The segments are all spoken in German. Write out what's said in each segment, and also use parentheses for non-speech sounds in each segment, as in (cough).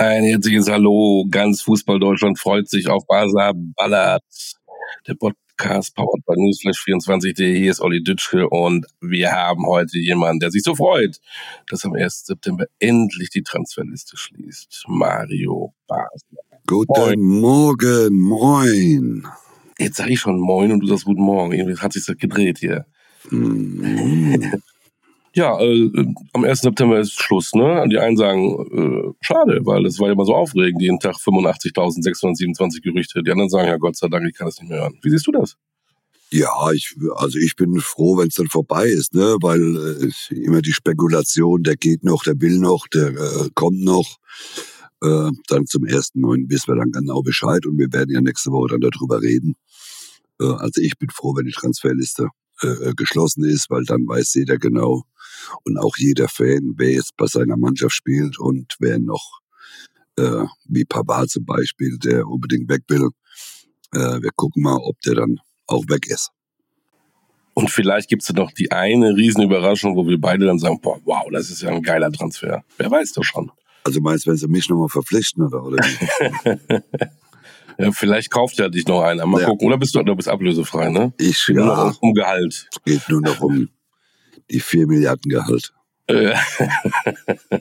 Ein herzliches Hallo, ganz Fußball Deutschland freut sich auf Basler Ballert. Der Podcast powered by Newsflash24.de. Hier ist Olli Dütschke und wir haben heute jemanden, der sich so freut, dass am 1. September endlich die Transferliste schließt. Mario Basler. Guten Morgen, moin. Jetzt sage ich schon Moin und du sagst Guten Morgen. Irgendwie hat sich das gedreht hier. Mhm. Ja, äh, am 1. September ist Schluss, ne? Die einen sagen, äh, schade, weil es war ja immer so aufregend, jeden Tag 85.627 Gerüchte. Die anderen sagen, ja Gott sei Dank, ich kann das nicht mehr hören. Wie siehst du das? Ja, ich, also ich bin froh, wenn es dann vorbei ist, ne? Weil äh, immer die Spekulation, der geht noch, der will noch, der äh, kommt noch. Äh, dann zum ersten Neuen wissen wir dann genau Bescheid und wir werden ja nächste Woche dann darüber reden. Äh, also ich bin froh, wenn die Transferliste äh, geschlossen ist, weil dann weiß jeder genau und auch jeder Fan, wer jetzt bei seiner Mannschaft spielt und wer noch, äh, wie Pavard zum Beispiel, der unbedingt weg will. Äh, wir gucken mal, ob der dann auch weg ist. Und vielleicht gibt es noch die eine Riesenüberraschung, wo wir beide dann sagen, boah, wow, das ist ja ein geiler Transfer. Wer weiß das schon. Also meinst du, wenn sie mich nochmal verpflichten oder? oder (laughs) ja, vielleicht kauft er dich noch einer. Mal ja. gucken. Oder bist du, du bist ablösefrei, ne? Ich, Geht ja. Nur noch um Gehalt. Es geht nur noch um die 4 Milliarden Gehalt. Äh, (laughs)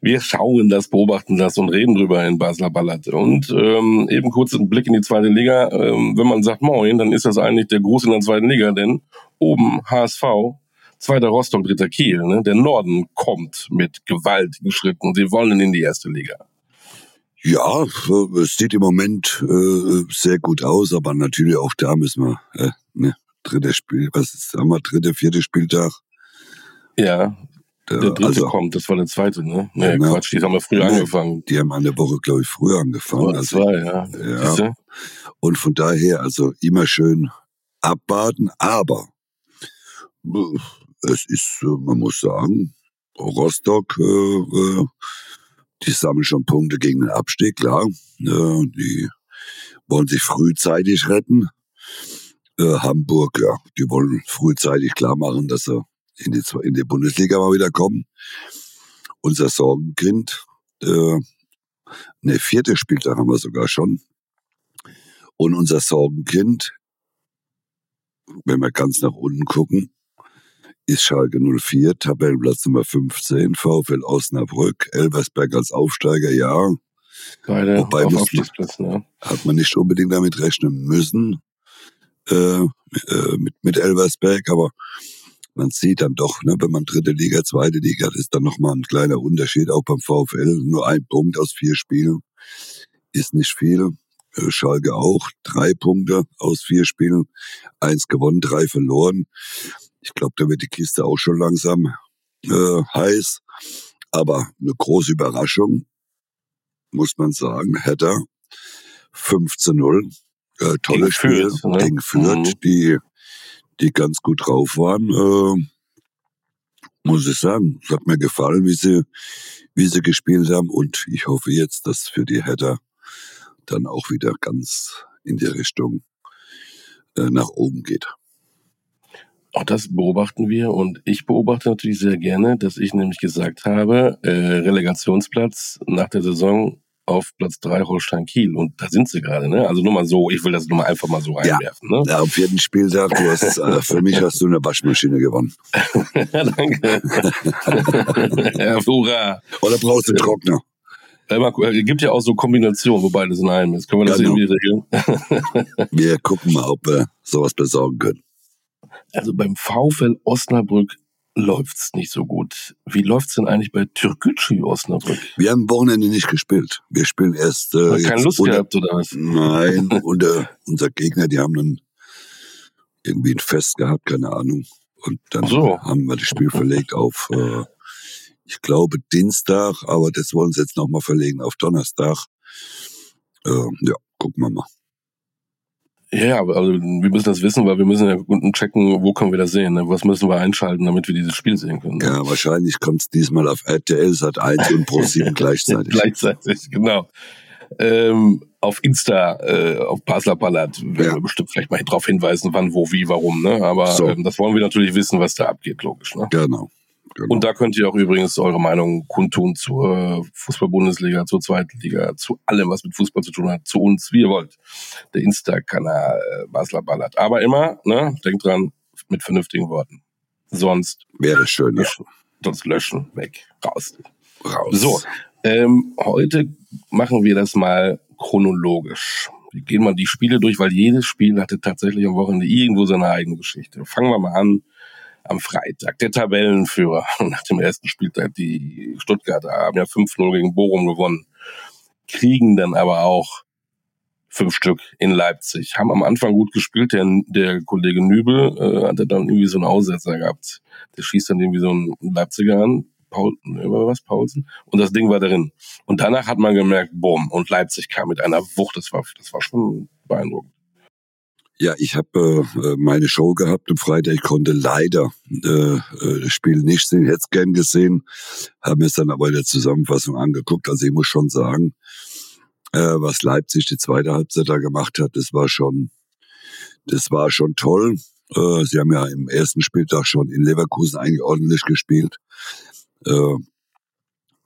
wir schauen das, beobachten das und reden drüber in Basler Ballard. Und ähm, eben kurz ein Blick in die zweite Liga. Ähm, wenn man sagt Moin, dann ist das eigentlich der Gruß in der zweiten Liga, denn oben HSV, zweiter Rostock, dritter Kiel. Ne? Der Norden kommt mit gewaltigen Schritten. Sie wollen in die erste Liga. Ja, es sieht im Moment äh, sehr gut aus, aber natürlich auch da müssen wir, äh, ne, dritter Spiel, was ist, sagen wir, dritter, vierter Spieltag. Ja, der, der dritte also, kommt, das war der zweite, ne? Nee, genau. Quatsch, die haben wir früher angefangen. Die haben eine Woche, glaube ich, früher angefangen. Oder also, zwei, ja. ja. Und von daher, also immer schön abwarten, aber es ist, man muss sagen, Rostock, äh, äh, die sammeln schon Punkte gegen den Abstieg, klar. Äh, die wollen sich frühzeitig retten. Äh, Hamburg, ja, die wollen frühzeitig klar machen, dass sie in die, in die Bundesliga mal wieder kommen. Unser Sorgenkind, äh, ne, vierte Spieltag haben wir sogar schon. Und unser Sorgenkind, wenn wir ganz nach unten gucken, ist Schalke 04, Tabellenplatz Nummer 15, VfL Osnabrück, Elversberg als Aufsteiger, ja. Beide Wobei auf Abstiegsplatz, ne? Hat man nicht unbedingt damit rechnen müssen, äh, äh, mit, mit Elversberg, aber man sieht dann doch, ne, wenn man dritte Liga, zweite Liga, ist dann nochmal ein kleiner Unterschied, auch beim VfL. Nur ein Punkt aus vier Spielen ist nicht viel. Äh, Schalke auch, drei Punkte aus vier Spielen, eins gewonnen, drei verloren. Ich glaube, da wird die Kiste auch schon langsam äh, heiß. Aber eine große Überraschung, muss man sagen, Hertha 5 zu 0. Äh, tolle Spiel ne? gegen Fürth, mhm. die, die ganz gut drauf waren. Äh, muss ich sagen, es hat mir gefallen, wie sie, wie sie gespielt haben. Und ich hoffe jetzt, dass für die Hertha dann auch wieder ganz in die Richtung äh, nach oben geht. Auch das beobachten wir und ich beobachte natürlich sehr gerne, dass ich nämlich gesagt habe, äh, Relegationsplatz nach der Saison auf Platz drei Holstein Kiel und da sind sie gerade, ne? Also nur mal so, ich will das nur mal einfach mal so einwerfen, ja. ne? Ja, auf jeden Spieltag, du hast, äh, für mich hast du eine Waschmaschine gewonnen. ja, (laughs) danke. (laughs) ja, hurra. Oder brauchst du einen Trockner? Es gibt ja auch so Kombinationen, wo beides in einem ist. Können wir das genau. irgendwie regeln? (laughs) wir gucken mal, ob wir sowas besorgen können. Also beim VfL Osnabrück läuft's nicht so gut. Wie läuft's denn eigentlich bei Türkgücü Osnabrück? Wir haben Wochenende nicht gespielt. Wir spielen erst. Äh, keine Lust unter, gehabt oder was? Nein, (laughs) unter unser Gegner, die haben dann irgendwie ein Fest gehabt, keine Ahnung. Und dann so. haben wir das Spiel verlegt auf, äh, ich glaube Dienstag, aber das wollen sie jetzt nochmal verlegen auf Donnerstag. Äh, ja, gucken wir mal. Ja, also wir müssen das wissen, weil wir müssen ja checken, wo können wir das sehen, ne? was müssen wir einschalten, damit wir dieses Spiel sehen können. Ne? Ja, wahrscheinlich kommt es diesmal auf RTL Sat 1 und Pro 7 (laughs) gleichzeitig. gleichzeitig, genau. Ähm, auf Insta, äh, auf Basler Ballard, werden ja. wir bestimmt vielleicht mal darauf hinweisen, wann, wo, wie, warum. Ne? Aber so. ähm, das wollen wir natürlich wissen, was da abgeht, logisch. Ne? Genau. Genau. Und da könnt ihr auch übrigens eure Meinung kundtun zur Fußball-Bundesliga, zur zweiten Liga, zu allem, was mit Fußball zu tun hat, zu uns, wie ihr wollt. Der Insta-Kanal äh, Basler Ballert. Aber immer, ne, denkt dran, mit vernünftigen Worten. Sonst wäre schön, löschen, ja. Sonst löschen, weg, raus. Raus. So, ähm, heute machen wir das mal chronologisch. Wir gehen mal die Spiele durch, weil jedes Spiel hatte tatsächlich am Wochenende irgendwo seine eigene Geschichte. Fangen wir mal an am Freitag. Der Tabellenführer (laughs) nach dem ersten Spieltag, die Stuttgarter, haben ja 5-0 gegen Bochum gewonnen, kriegen dann aber auch fünf Stück in Leipzig. Haben am Anfang gut gespielt. Der, der Kollege Nübel äh, hatte dann irgendwie so einen Aussetzer gehabt. Der schießt dann irgendwie so einen Leipziger an. Paul, über was, Paulsen? Und das Ding war drin. Und danach hat man gemerkt, boom, und Leipzig kam mit einer Wucht. Das war, das war schon beeindruckend. Ja, ich habe äh, meine Show gehabt am Freitag. Ich konnte leider äh, äh, das Spiel nicht sehen, hätte es gern gesehen, habe mir es dann aber in der Zusammenfassung angeguckt. Also ich muss schon sagen, äh, was Leipzig die zweite Halbzeit da gemacht hat, das war schon, das war schon toll. Äh, sie haben ja im ersten Spieltag schon in Leverkusen eigentlich ordentlich gespielt. Äh,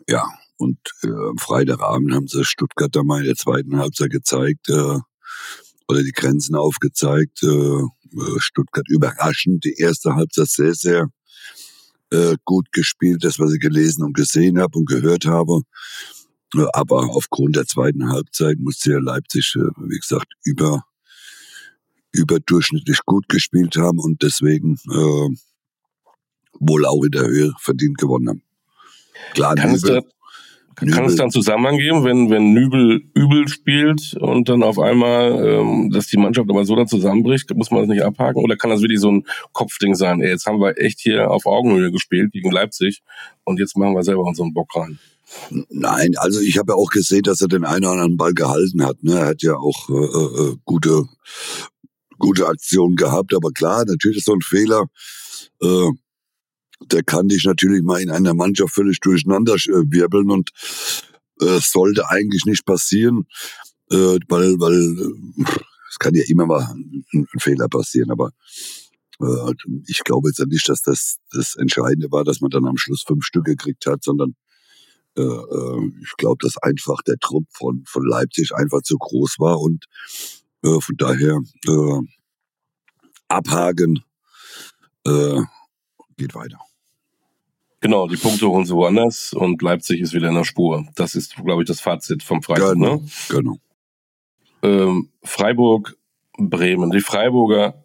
ja, und äh, am Freitagabend haben sie Stuttgart da mal in der zweiten Halbzeit gezeigt, äh, oder die Grenzen aufgezeigt. Äh, äh, Stuttgart überraschend, die erste Halbzeit sehr, sehr äh, gut gespielt, das, was ich gelesen und gesehen habe und gehört habe. Aber aufgrund der zweiten Halbzeit musste ja Leipzig, wie gesagt, über überdurchschnittlich gut gespielt haben und deswegen äh, wohl auch in der Höhe verdient gewonnen haben. Klar, Kann Nübel, Nübel. Kann es dann Zusammenhang geben, wenn, wenn Nübel übel spielt und dann auf einmal, ähm, dass die Mannschaft aber so dann zusammenbricht, muss man das nicht abhaken? Oder kann das wirklich so ein Kopfding sein? Ey, jetzt haben wir echt hier auf Augenhöhe gespielt gegen Leipzig und jetzt machen wir selber unseren Bock rein. Nein, also ich habe ja auch gesehen, dass er den einen oder anderen Ball gehalten hat. Ne? Er hat ja auch äh, äh, gute, gute Aktionen gehabt, aber klar, natürlich ist so ein Fehler. Äh, der kann dich natürlich mal in einer Mannschaft völlig durcheinander äh, wirbeln und äh, sollte eigentlich nicht passieren, äh, weil, weil äh, es kann ja immer mal ein, ein Fehler passieren, aber äh, ich glaube jetzt nicht, dass das das Entscheidende war, dass man dann am Schluss fünf Stück gekriegt hat, sondern äh, ich glaube, dass einfach der Trupp von, von Leipzig einfach zu groß war und von daher abhaken geht weiter. Genau, die Punkte holen sie woanders und Leipzig ist wieder in der Spur. Das ist, glaube ich, das Fazit vom Freitag. Genau, ne? genau. Ähm, Freiburg, Bremen. Die Freiburger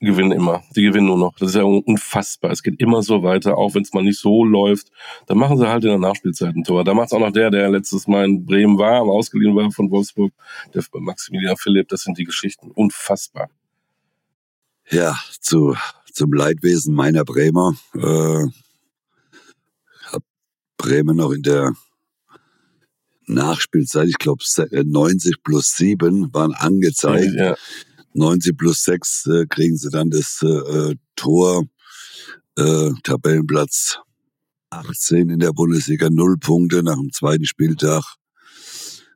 gewinnen immer. Die gewinnen nur noch. Das ist ja unfassbar. Es geht immer so weiter, auch wenn es mal nicht so läuft. Dann machen sie halt in der Nachspielzeit ein Tor. Da macht es auch noch der, der letztes Mal in Bremen war, aber ausgeliehen war von Wolfsburg, der Maximilian Philipp. Das sind die Geschichten. Unfassbar. Ja, zu, zum Leidwesen meiner Bremer. Äh Bremen noch in der Nachspielzeit, ich glaube 90 plus 7 waren angezeigt. Ja. 90 plus 6 äh, kriegen sie dann das äh, Tor, äh, Tabellenplatz 18 in der Bundesliga, null Punkte nach dem zweiten Spieltag.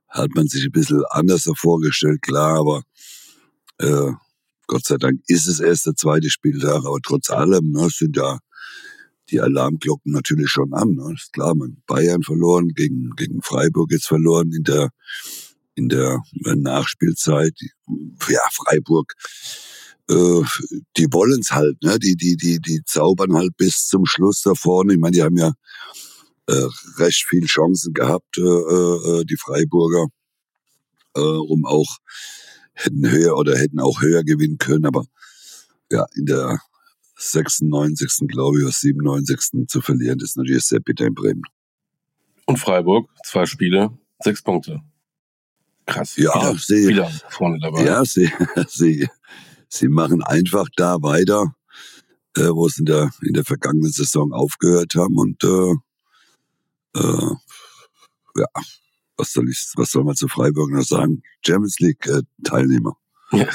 Hat man sich ein bisschen anders vorgestellt, klar, aber äh, Gott sei Dank ist es erst der zweite Spieltag, aber trotz allem ne, sind ja die Alarmglocken natürlich schon an. Ne? Ist klar, man Bayern verloren, gegen, gegen Freiburg jetzt verloren in der, in der Nachspielzeit. Ja, Freiburg, äh, die wollen's halt, ne? Die, die, die, die zaubern halt bis zum Schluss da vorne. Ich meine, die haben ja äh, recht viel Chancen gehabt, äh, äh, die Freiburger, äh, um auch hätten höher oder hätten auch höher gewinnen können, aber ja, in der 96. glaube ich, oder 97. zu verlieren, das ist natürlich sehr bitter in Bremen. Und Freiburg, zwei Spiele, sechs Punkte. Krass. Ja, wieder, sie, wieder vorne dabei. Ja, sie, sie, (laughs) sie machen einfach da weiter, äh, wo sie in der, in der vergangenen Saison aufgehört haben und äh, äh, ja, was soll ich, was soll man zu Freiburg noch sagen? Champions League äh, Teilnehmer. (laughs) Ja.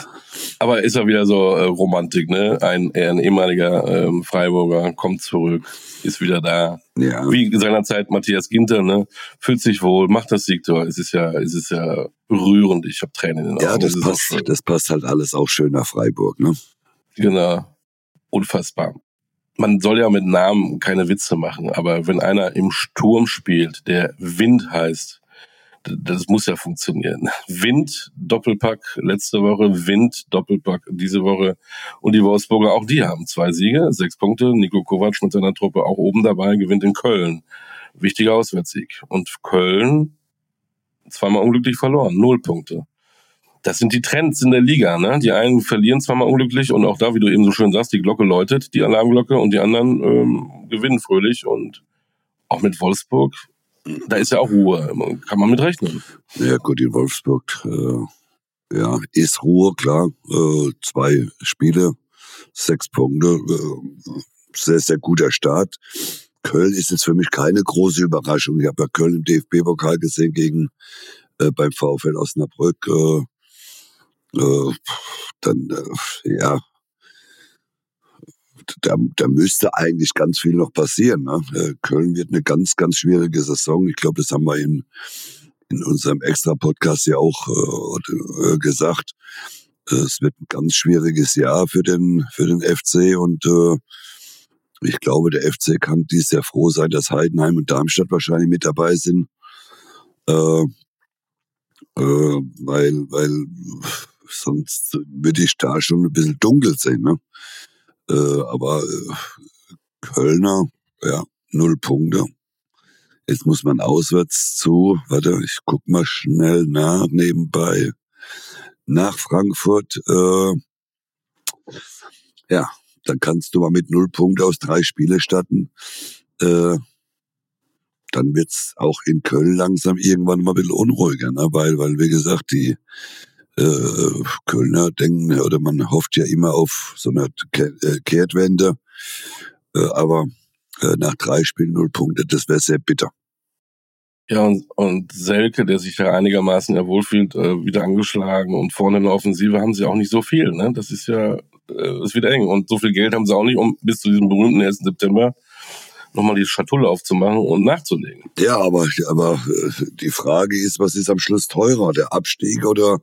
Aber ist ja wieder so äh, Romantik, ne? Ein, ein ehemaliger ähm, Freiburger kommt zurück, ist wieder da. Ja. Wie seinerzeit Matthias Ginter, ne? Fühlt sich wohl, macht das Siegtor. Es ist ja, es ist ja rührend. Ich habe Tränen in den Augen. Ja, das, das passt, das passt halt alles auch schön nach Freiburg, ne? Genau. Unfassbar. man soll ja mit Namen keine Witze machen, aber wenn einer im Sturm spielt, der Wind heißt, das muss ja funktionieren. Wind, Doppelpack letzte Woche, Wind, Doppelpack diese Woche. Und die Wolfsburger, auch die haben zwei Siege, sechs Punkte. Nico Kovac mit seiner Truppe auch oben dabei, gewinnt in Köln. Wichtiger Auswärtssieg. Und Köln zweimal unglücklich verloren, null Punkte. Das sind die Trends in der Liga. Ne? Die einen verlieren zweimal unglücklich und auch da, wie du eben so schön sagst, die Glocke läutet, die Alarmglocke, und die anderen ähm, gewinnen fröhlich. Und auch mit Wolfsburg da ist ja auch Ruhe. Kann man mit rechnen. Ja gut, in Wolfsburg äh, ja, ist Ruhe, klar. Äh, zwei Spiele, sechs Punkte. Äh, sehr, sehr guter Start. Köln ist jetzt für mich keine große Überraschung. Ich habe ja Köln im DFB-Pokal gesehen gegen äh, beim VfL Osnabrück. Äh, äh, dann, ja, da, da müsste eigentlich ganz viel noch passieren. Ne? Äh, Köln wird eine ganz, ganz schwierige Saison. Ich glaube, das haben wir in, in unserem Extra-Podcast ja auch äh, äh gesagt. Es wird ein ganz schwieriges Jahr für den, für den FC und äh, ich glaube, der FC kann dies sehr froh sein, dass Heidenheim und Darmstadt wahrscheinlich mit dabei sind. Äh, äh, weil, weil sonst würde ich da schon ein bisschen dunkel sehen. Ne? Äh, aber äh, Kölner, ja, null Punkte. Jetzt muss man auswärts zu, warte, ich guck mal schnell nach, nebenbei, nach Frankfurt. Äh, ja, dann kannst du mal mit null Punkte aus drei Spiele starten. Äh, dann wird's auch in Köln langsam irgendwann mal ein bisschen unruhiger, ne? weil, weil wie gesagt, die äh, Kölner denken, oder man hofft ja immer auf so eine äh, Kehrtwende. Äh, aber äh, nach drei Spielen null Punkte, das wäre sehr bitter. Ja, und, und Selke, der sich ja einigermaßen ja wohlfühlt, äh, wieder angeschlagen und vorne in der Offensive haben sie auch nicht so viel. Ne? Das ist ja äh, ist wieder eng. Und so viel Geld haben sie auch nicht, um bis zu diesem berühmten 1. September nochmal die Schatulle aufzumachen und nachzulegen. Ja, aber, aber äh, die Frage ist, was ist am Schluss teurer, der Abstieg oder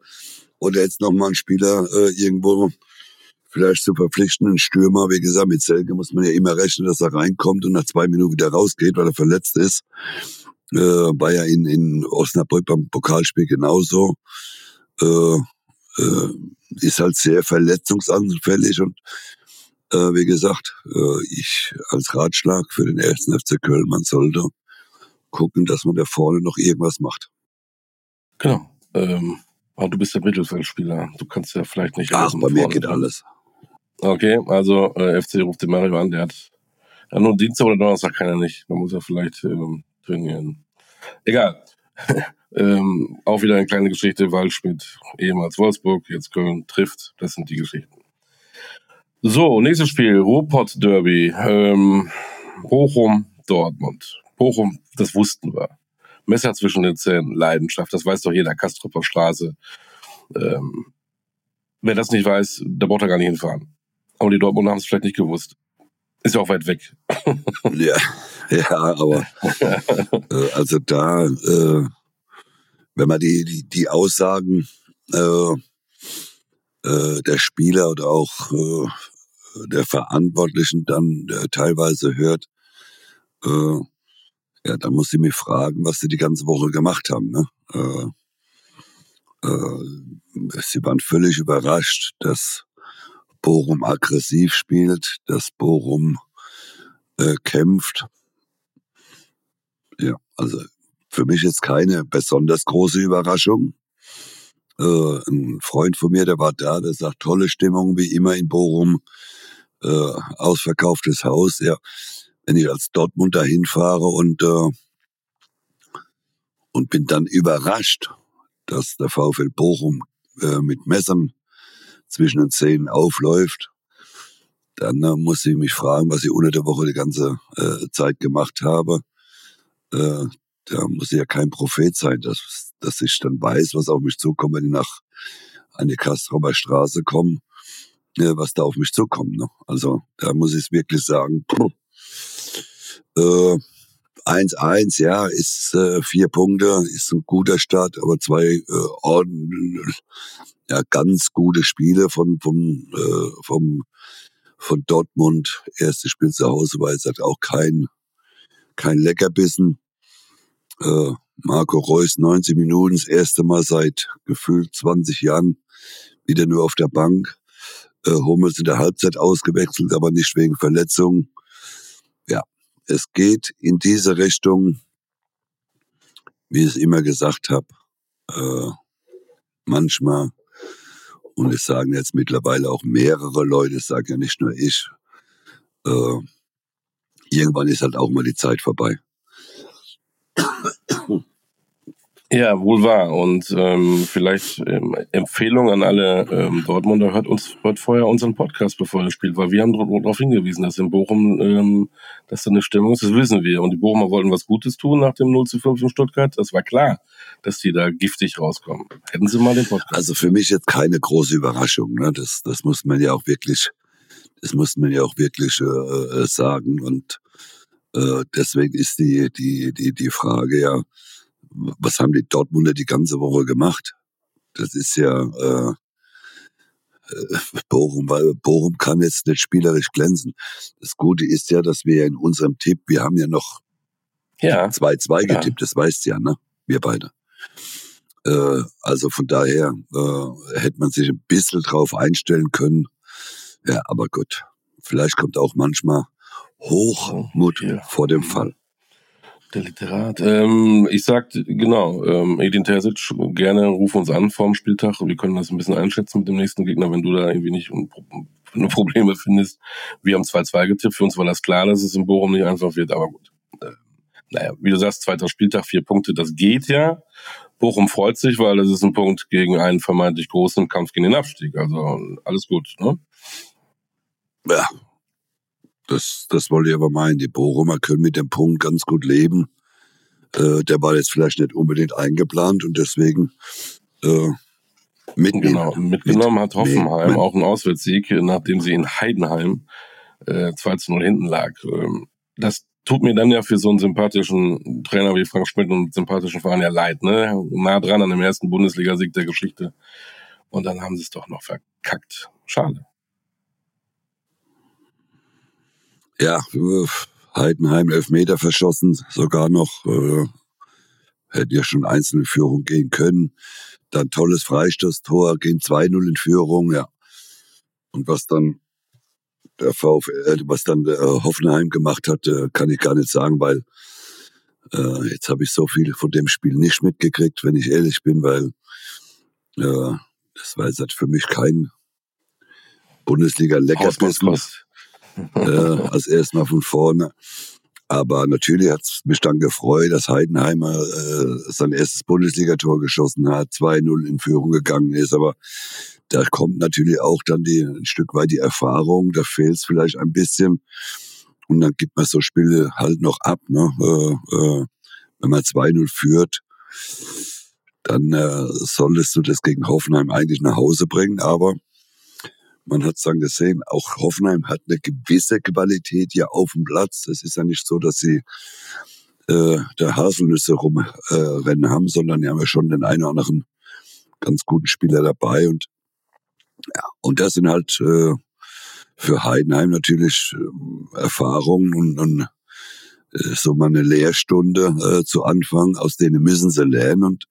oder jetzt nochmal einen Spieler äh, irgendwo vielleicht zu verpflichten, einen Stürmer. Wie gesagt, mit Selke muss man ja immer rechnen, dass er reinkommt und nach zwei Minuten wieder rausgeht, weil er verletzt ist. Äh, war ja in, in Osnabrück beim Pokalspiel genauso. Äh, äh, ist halt sehr verletzungsanfällig und äh, wie gesagt, äh, ich als Ratschlag für den ersten FC Köln, man sollte gucken, dass man da vorne noch irgendwas macht. Genau. Ähm, aber du bist der Mittelfeldspieler. Du kannst ja vielleicht nicht. Ach, bei mir geht alles. Okay, also äh, FC ruft den Mario an. Der hat ja, nur Dienstag oder Donnerstag kann er nicht. Da muss er vielleicht ähm, trainieren. Egal. (laughs) ähm, auch wieder eine kleine Geschichte. Waldschmidt, ehemals Wolfsburg, jetzt Köln trifft. Das sind die Geschichten. So, nächstes Spiel. Ruhrpott Derby. Ähm, Bochum, Dortmund. Bochum, das wussten wir. Messer zwischen den Zähnen, Leidenschaft, das weiß doch jeder, Kastropper Straße. Ähm, wer das nicht weiß, der braucht da gar nicht hinfahren. Aber die Dortmunder haben es vielleicht nicht gewusst. Ist ja auch weit weg. (laughs) ja, ja, aber äh, also da, äh, wenn man die, die, die Aussagen äh, äh, der Spieler oder auch äh, der Verantwortlichen dann äh, teilweise hört, äh, ja, dann muss ich mich fragen, was sie die ganze Woche gemacht haben. Ne? Äh, äh, sie waren völlig überrascht, dass Bochum aggressiv spielt, dass Bochum äh, kämpft. Ja, also für mich jetzt keine besonders große Überraschung. Äh, ein Freund von mir, der war da, der sagt, tolle Stimmung wie immer in Bochum, äh, ausverkauftes Haus. Ja, wenn ich als Dortmund dahin fahre und, äh, und bin dann überrascht, dass der VfL Bochum äh, mit Messern zwischen den Zähnen aufläuft, dann äh, muss ich mich fragen, was ich unter der Woche die ganze äh, Zeit gemacht habe. Äh, da muss ich ja kein Prophet sein, dass, dass ich dann weiß, was auf mich zukommt, wenn ich nach an die Kastrober Straße komme, äh, was da auf mich zukommt. Ne? Also da muss ich wirklich sagen, puh, 1-1, äh, ja, ist äh, vier Punkte, ist ein guter Start, aber zwei äh, Orden, ja, ganz gute Spiele von, von, äh, vom, von Dortmund. Erste Spiel zu Hause war jetzt halt auch kein, kein Leckerbissen. Äh, Marco Reus 90 Minuten, das erste Mal seit gefühlt 20 Jahren wieder nur auf der Bank. Äh, Hummels in der Halbzeit ausgewechselt, aber nicht wegen Verletzung. Es geht in diese Richtung, wie ich es immer gesagt habe. Äh, manchmal und es sagen jetzt mittlerweile auch mehrere Leute, es sage ja nicht nur ich, äh, irgendwann ist halt auch mal die Zeit vorbei. Ja, wohl wahr. Und ähm, vielleicht ähm, Empfehlung an alle ähm, Dortmunder, hört uns hört vorher unseren Podcast, bevor ihr spielt, weil wir haben darauf hingewiesen, dass in Bochum, ähm, dass da eine Stimmung ist, das wissen wir. Und die Bochumer wollten was Gutes tun nach dem 0 zu 5 in Stuttgart. Das war klar, dass die da giftig rauskommen. Hätten sie mal den Podcast. Also für mich jetzt keine große Überraschung. Ne? Das, das muss man ja auch wirklich, das muss man ja auch wirklich äh, äh sagen. Und äh, deswegen ist die, die, die, die Frage ja, was haben die Dortmunder die ganze Woche gemacht? Das ist ja äh, äh, Bochum, weil Bochum kann jetzt nicht spielerisch glänzen. Das Gute ist ja, dass wir in unserem Tipp, wir haben ja noch 2-2 ja. Zwei, zwei ja. getippt, das weißt du ja, ne? Wir beide. Äh, also von daher äh, hätte man sich ein bisschen drauf einstellen können. Ja, aber gut. Vielleicht kommt auch manchmal Hochmut oh, ja. vor dem Fall. Der Literat. Ähm, ich sag, genau, ähm, Edin Terzic, gerne ruf uns an vorm Spieltag. Wir können das ein bisschen einschätzen mit dem nächsten Gegner, wenn du da irgendwie nicht Probleme findest. Wir haben 2-2 getippt. Für uns war das klar, dass es in Bochum nicht einfach wird, aber gut. Äh, naja, wie du sagst, zweiter Spieltag, vier Punkte, das geht ja. Bochum freut sich, weil das ist ein Punkt gegen einen vermeintlich großen Kampf gegen den Abstieg. Also alles gut, ne? Ja, das, das wollte ich aber meinen. Die Bochumer können mit dem Punkt ganz gut leben. Äh, der war jetzt vielleicht nicht unbedingt eingeplant und deswegen äh, mitnehmen. Genau, mitgenommen hat Hoffenheim mit, auch einen Auswärtssieg, nachdem sie in Heidenheim äh, 2 zu 0 hinten lag. Ähm, das tut mir dann ja für so einen sympathischen Trainer wie Frank Schmidt und sympathischen Verein ja leid, ne? Nah dran an dem ersten Bundesligasieg der Geschichte. Und dann haben sie es doch noch verkackt. Schade. Ja, Heidenheim Elfmeter verschossen, sogar noch, äh, hätte ja schon einzelne Führung gehen können. Dann tolles Freistoßtor, gehen 2-0 in Führung, ja. Und was dann der VfL, äh, was dann der Hoffenheim gemacht hat, äh, kann ich gar nicht sagen, weil äh, jetzt habe ich so viel von dem Spiel nicht mitgekriegt, wenn ich ehrlich bin, weil äh, das war jetzt für mich kein Bundesliga-Leckerbissen äh, als erstmal von vorne. Aber natürlich hat es mich dann gefreut, dass Heidenheimer äh, sein erstes Bundesligator geschossen hat, 2-0 in Führung gegangen ist. Aber da kommt natürlich auch dann die, ein Stück weit die Erfahrung, da fehlt es vielleicht ein bisschen. Und dann gibt man so Spiele halt noch ab. Ne? Äh, äh, wenn man 2-0 führt, dann äh, solltest du das gegen Hoffenheim eigentlich nach Hause bringen. Aber man hat es dann gesehen, auch Hoffenheim hat eine gewisse Qualität hier auf dem Platz. Es ist ja nicht so, dass sie äh, der Haselnüsse rumrennen äh, haben, sondern die haben ja schon den einen oder anderen ganz guten Spieler dabei. Und ja, und das sind halt äh, für Heidenheim natürlich äh, Erfahrungen und, und äh, so mal eine Lehrstunde äh, zu Anfang, aus denen müssen sie lernen und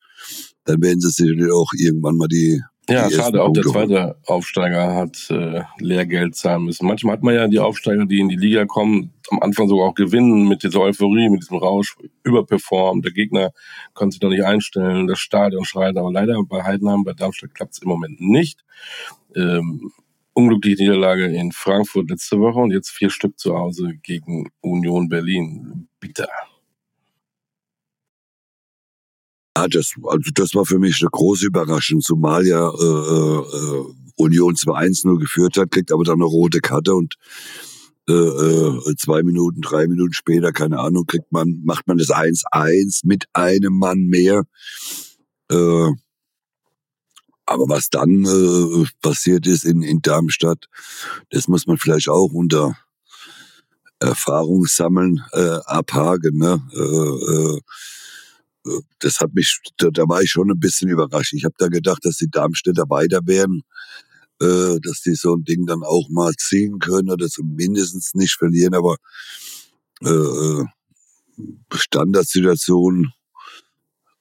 dann werden sie sicherlich auch irgendwann mal die ja, schade, auch der zweite Aufsteiger hat äh, Lehrgeld zahlen müssen. Manchmal hat man ja die Aufsteiger, die in die Liga kommen, am Anfang sogar auch gewinnen mit dieser Euphorie, mit diesem Rausch, überperformen. Der Gegner kann sich noch nicht einstellen, das Stadion schreit. Aber leider bei Heidenheim, bei Darmstadt klappt es im Moment nicht. Ähm, unglückliche Niederlage in Frankfurt letzte Woche und jetzt vier Stück zu Hause gegen Union Berlin. Bitter. Ah, das, also das war für mich eine große Überraschung, zumal ja äh, äh, Union 2-1 geführt hat, kriegt aber dann eine rote Karte und äh, äh, zwei Minuten, drei Minuten später, keine Ahnung, kriegt man, macht man das 1-1 mit einem Mann mehr. Äh, aber was dann äh, passiert ist in, in Darmstadt, das muss man vielleicht auch unter Erfahrungssammeln äh, abhaken. Ne? Das hat mich, da, da war ich schon ein bisschen überrascht. Ich habe da gedacht, dass die Darmstädter weiter wären. äh, dass die so ein Ding dann auch mal ziehen können oder zumindest nicht verlieren, aber äh, äh Standardsituation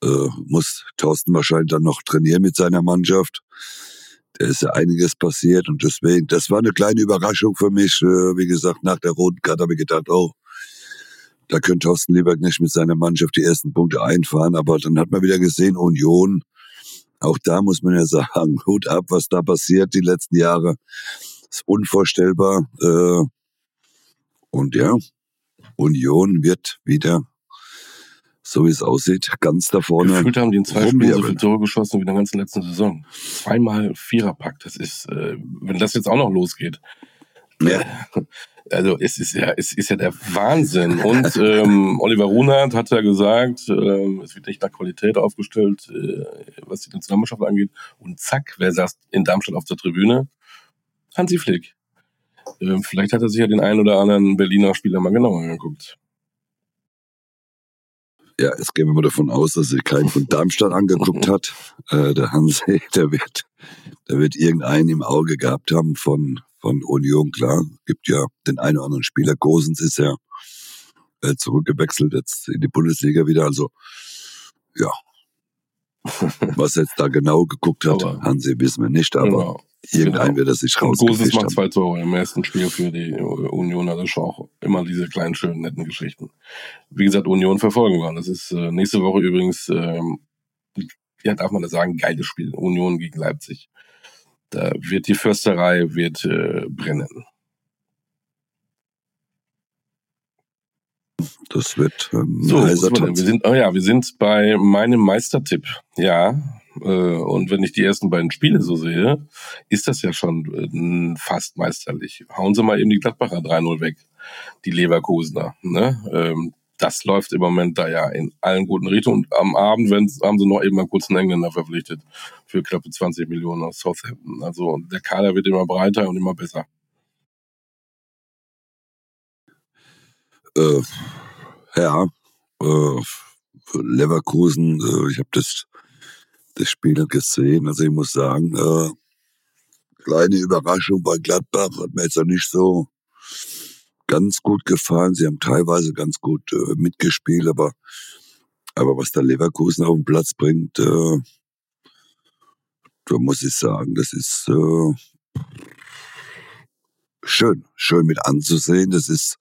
äh, muss Thorsten wahrscheinlich dann noch trainieren mit seiner Mannschaft. Da ist ja einiges passiert und deswegen, das war eine kleine Überraschung für mich. Äh, wie gesagt, nach der roten Karte habe ich gedacht, oh, da könnte Thorsten Lieberg nicht mit seiner Mannschaft die ersten Punkte einfahren. Aber dann hat man wieder gesehen, Union, auch da muss man ja (laughs) sagen, Hut ab, was da passiert die letzten Jahre. ist unvorstellbar. Äh, und ja, Union wird wieder so wie es aussieht, ganz da vorne. Gefühlt haben die in zwei Spielen so viele Tore geschossen wie in der ganzen letzten Saison. Zweimal Viererpack, das ist, äh, wenn das jetzt auch noch losgeht. Ja. Also es ist ja, es ist ja der Wahnsinn. Und (laughs) ähm, Oliver Runert hat ja gesagt, äh, es wird nicht nach Qualität aufgestellt, äh, was die Nationalmannschaft angeht. Und zack, wer saß in Darmstadt auf der Tribüne? Hansi Flick. Äh, vielleicht hat er sich ja den einen oder anderen Berliner Spieler mal genauer angeguckt. Ja, jetzt gehen wir mal davon aus, dass sich keinen von Darmstadt angeguckt hat. Äh, der Hansi, (laughs) der wird, der wird irgendeinen im Auge gehabt haben von, von Union, klar. Gibt ja den einen oder anderen Spieler. Gosens ist ja äh, zurückgewechselt jetzt in die Bundesliga wieder. Also, ja. (laughs) Was jetzt da genau geguckt hat, aber, Hansi, wissen wir nicht, aber genau. Irgendein genau. wird er sich raus. Goses macht zwei Tore im ersten Spiel für die Union. Das ist auch immer diese kleinen, schönen, netten Geschichten. Wie gesagt, Union verfolgen wir. Das ist äh, nächste Woche übrigens, ähm, ja, darf man das sagen, geiles Spiel. Union gegen Leipzig. Da wird die Försterei wird äh, brennen. Das wird ähm, so, wir, wir sind, oh ja, wir sind bei meinem Meistertipp. Ja, äh, und wenn ich die ersten beiden Spiele so sehe, ist das ja schon äh, fast meisterlich. Hauen Sie mal eben die Gladbacher 3-0 weg, die Leverkusener. Ne? Ähm, das läuft im Moment da ja in allen guten Richtungen. Und am Abend haben sie noch eben mal kurz einen Engländer verpflichtet für knappe 20 Millionen aus Southampton. Also der Kader wird immer breiter und immer besser. Äh, ja, äh, Leverkusen, äh, ich habe das das Spiel gesehen. Also ich muss sagen, äh, kleine Überraschung bei Gladbach hat mir jetzt auch nicht so ganz gut gefallen. Sie haben teilweise ganz gut äh, mitgespielt, aber aber was der Leverkusen auf den Platz bringt, äh, da muss ich sagen, das ist äh, schön, schön mit anzusehen. Das ist,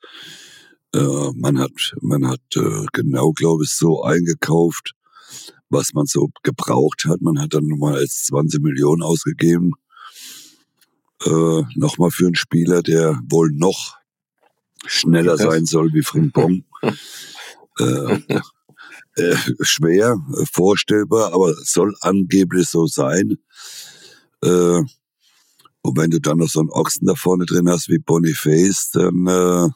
äh, man hat, man hat äh, genau, glaube ich, so eingekauft, was man so gebraucht hat. Man hat dann nochmal als 20 Millionen ausgegeben. Äh, nochmal für einen Spieler, der wohl noch schneller sein soll wie Frimpong. (laughs) äh, äh, schwer äh, vorstellbar, aber soll angeblich so sein. Äh, und wenn du dann noch so einen Ochsen da vorne drin hast wie Boniface, dann, äh,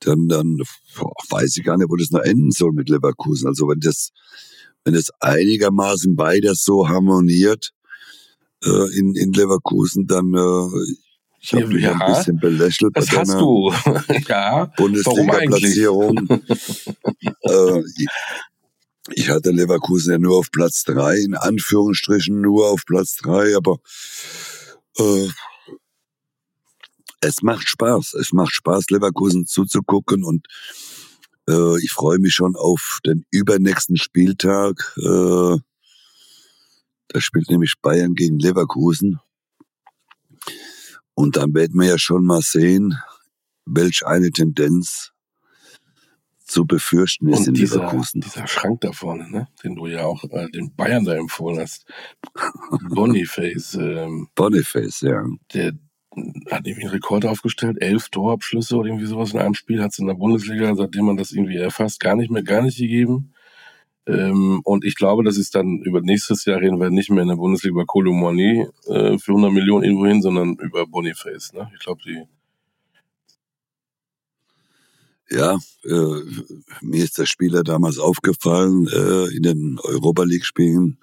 dann, dann boah, weiß ich gar nicht, wo das noch enden soll mit Leverkusen. Also wenn das wenn es einigermaßen beides so harmoniert äh, in, in Leverkusen, dann äh, ich habe dich ja, ein bisschen belächelt das hast du. (laughs) ja. Bundesliga-Platzierung. äh, ich hatte Leverkusen ja nur auf Platz drei, in Anführungsstrichen nur auf Platz drei, aber äh, es macht Spaß. Es macht Spaß, Leverkusen zuzugucken und äh, ich freue mich schon auf den übernächsten Spieltag. Äh, da spielt nämlich Bayern gegen Leverkusen. Und dann werden wir ja schon mal sehen, welch eine Tendenz zu befürchten ist und in dieser, Leverkusen. Dieser Schrank da vorne, ne? den du ja auch äh, den Bayern da empfohlen hast. (laughs) Boniface. Ähm, Boniface, ja. Der, hat irgendwie einen Rekord aufgestellt, elf Torabschlüsse oder irgendwie sowas in einem Spiel hat es in der Bundesliga, seitdem man das irgendwie erfasst, gar nicht mehr, gar nicht gegeben. Ähm, und ich glaube, das ist dann über nächstes Jahr reden wir nicht mehr in der Bundesliga über Kolomani äh, für 100 Millionen irgendwo hin, sondern über Boniface. Ne? Ich glaube, die. Ja, äh, mir ist der Spieler damals aufgefallen äh, in den Europa League Spielen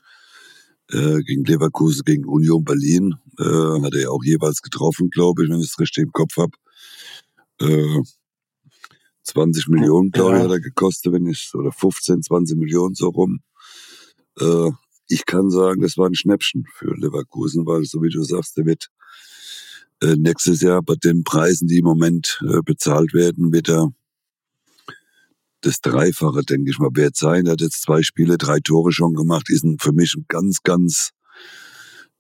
äh, gegen Leverkusen, gegen Union Berlin. Äh, hat er ja auch jeweils getroffen, glaube ich, wenn ich es richtig im Kopf habe. Äh, 20 Millionen, glaube ich, hat er gekostet, wenn ich, oder 15, 20 Millionen so rum. Äh, ich kann sagen, das war ein Schnäppchen für Leverkusen, weil so wie du sagst, der wird äh, nächstes Jahr bei den Preisen, die im Moment äh, bezahlt werden, wird er das Dreifache, denke ich mal, wert sein. Er hat jetzt zwei Spiele, drei Tore schon gemacht, ist ein, für mich ein ganz, ganz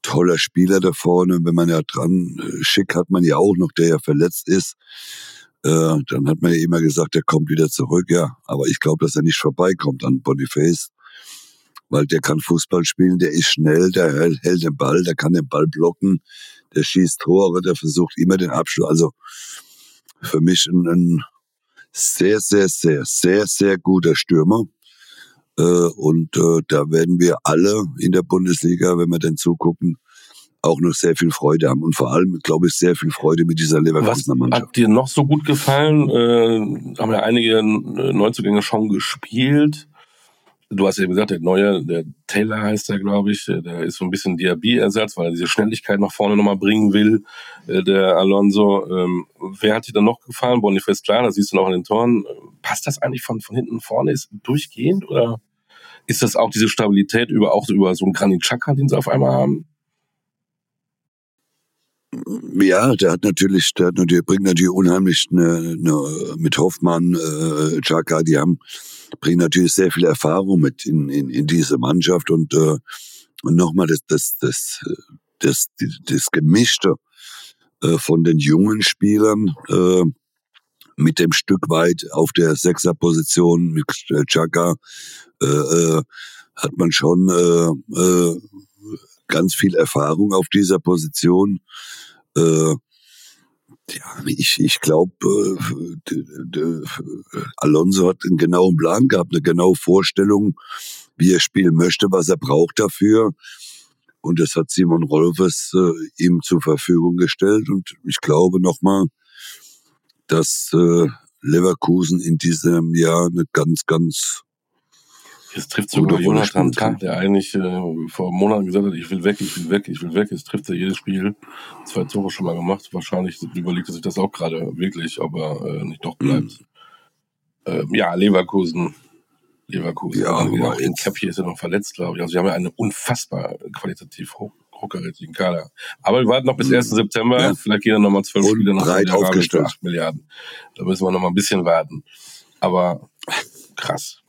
toller Spieler da vorne. Wenn man ja dran, äh, Schick hat man ja auch noch, der ja verletzt ist. Äh, dann hat man ja immer gesagt, er kommt wieder zurück, ja. Aber ich glaube, dass er nicht vorbeikommt an Boniface, weil der kann Fußball spielen, der ist schnell, der hält, hält den Ball, der kann den Ball blocken, der schießt Tore, der versucht immer den Abschluss. Also für mich ein, ein sehr, sehr, sehr, sehr, sehr guter Stürmer. Äh, und äh, da werden wir alle in der Bundesliga, wenn wir denn zugucken, auch noch sehr viel Freude haben und vor allem, glaube ich, sehr viel Freude mit dieser Leverkusener Mannschaft. Was hat dir noch so gut gefallen? Äh, haben ja einige äh, Neuzugänge schon gespielt. Du hast ja gesagt, der neue, der Taylor heißt der, glaube ich, der ist so ein bisschen Diaby-Ersatz, weil er diese Schnelligkeit nach vorne nochmal bringen will, äh, der Alonso. Ähm, wer hat dir dann noch gefallen? Boniface, klar, da siehst du noch in den Toren. Passt das eigentlich von, von hinten vorne? Ist durchgehend oder ist das auch diese Stabilität über, auch über so einen Granit Xhaka, den sie auf einmal haben? Ja, der hat natürlich, der hat natürlich, bringt natürlich unheimlich eine, eine, mit Hoffmann, äh, Chaka, die haben, bringen natürlich sehr viel Erfahrung mit in, in, in diese Mannschaft und, äh, und nochmal das, das, das, das, das, das Gemischte äh, von den jungen Spielern, äh, mit dem Stück weit auf der Sechserposition mit Chaka, äh, äh, hat man schon äh, äh, ganz viel Erfahrung auf dieser Position. Äh, ja, ich, ich glaube, äh, Alonso hat einen genauen Plan gehabt, eine genaue Vorstellung, wie er spielen möchte, was er braucht dafür. Und das hat Simon Rolfes äh, ihm zur Verfügung gestellt. Und ich glaube nochmal, dass äh, Leverkusen in diesem Jahr eine ganz, ganz Jetzt trifft sogar Jonathan Tag, der eigentlich äh, vor Monaten gesagt hat, ich will weg, ich will weg, ich will weg. Jetzt trifft er jedes Spiel. Zwei Tore schon mal gemacht. Wahrscheinlich überlegt er sich das auch gerade wirklich, ob er äh, nicht doch bleibt. Mhm. Äh, ja, Leverkusen. Leverkusen. Ja, aber in Kepi ist er noch verletzt, glaube ich. Also sie haben ja einen unfassbar qualitativ hoch, hochkarätigen Kader. Aber wir warten noch bis 1. Mhm. September. Ja. Vielleicht gehen dann nochmal zwölf Spiele nach breit aufgestellt. 8 Milliarden. Da müssen wir noch mal ein bisschen warten. Aber krass.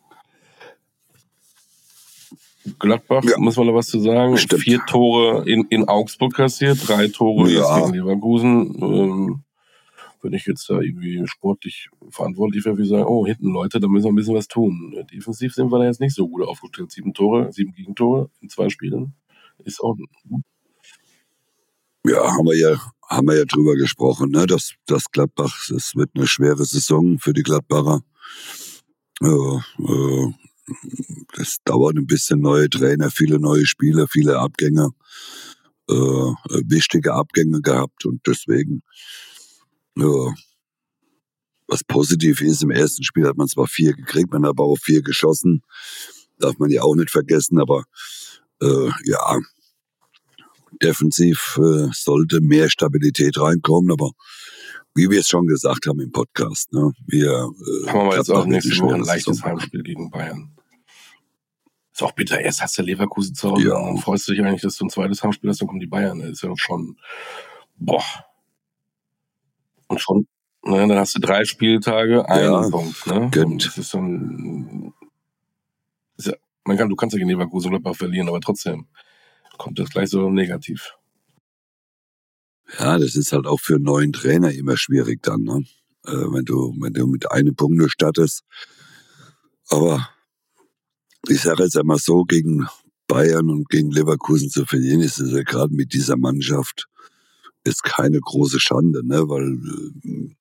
Gladbach, ja. muss man da was zu sagen. Stimmt. Vier Tore in, in Augsburg kassiert, drei Tore ja. gegen Leverkusen. Ähm, wenn ich jetzt da irgendwie sportlich verantwortlich wäre, würde ich sagen, oh, hinten Leute, da müssen wir ein bisschen was tun. Defensiv sind wir da jetzt nicht so gut aufgestellt. Sieben Tore, sieben Gegentore in zwei Spielen. Ist auch gut. Ja, haben wir ja, haben wir ja drüber gesprochen, ne? dass, dass Gladbach, es wird eine schwere Saison für die Gladbacher. Äh, äh, das dauert ein bisschen neue Trainer, viele neue Spieler, viele Abgänge, äh, wichtige Abgänge gehabt und deswegen, ja, was positiv ist, im ersten Spiel hat man zwar vier gekriegt, man hat aber auch vier geschossen, darf man ja auch nicht vergessen, aber äh, ja, defensiv äh, sollte mehr Stabilität reinkommen, aber wie wir es schon gesagt haben im Podcast, ne, wir äh, haben wir jetzt auch nächste Woche ein leichtes Heimspiel gegen Bayern. Ist auch bitter. Erst hast du Leverkusen zu Hause ja. und freust du dich eigentlich, dass du ein zweites Heimspiel hast, dann kommen die Bayern. Das ist ja schon, boah. Und schon, ne, dann hast du drei Spieltage, einen ja, Punkt, ne? Und das ist dann, ist ja, man kann, du kannst ja gegen Leverkusen Gladbach verlieren, aber trotzdem kommt das gleich so negativ. Ja, das ist halt auch für einen neuen Trainer immer schwierig dann, ne? Äh, wenn du, wenn du mit einem Punkt nur startest. Aber ich sage jetzt einmal so, gegen Bayern und gegen Leverkusen zu verlieren, ist es ja gerade mit dieser Mannschaft ist keine große Schande, ne? weil äh,